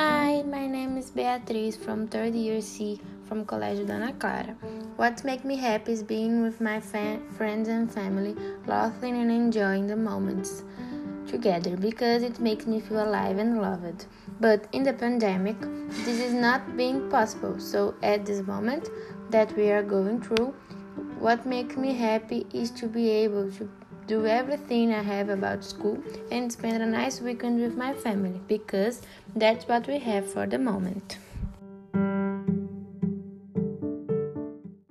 Hi, my name is Beatriz from third year C from Colégio Dona Clara. What makes me happy is being with my friends and family, laughing and enjoying the moments together because it makes me feel alive and loved. But in the pandemic, this is not being possible. So at this moment that we are going through, what makes me happy is to be able to do everything I have about school and spend a nice weekend with my family because that's what we have for the moment.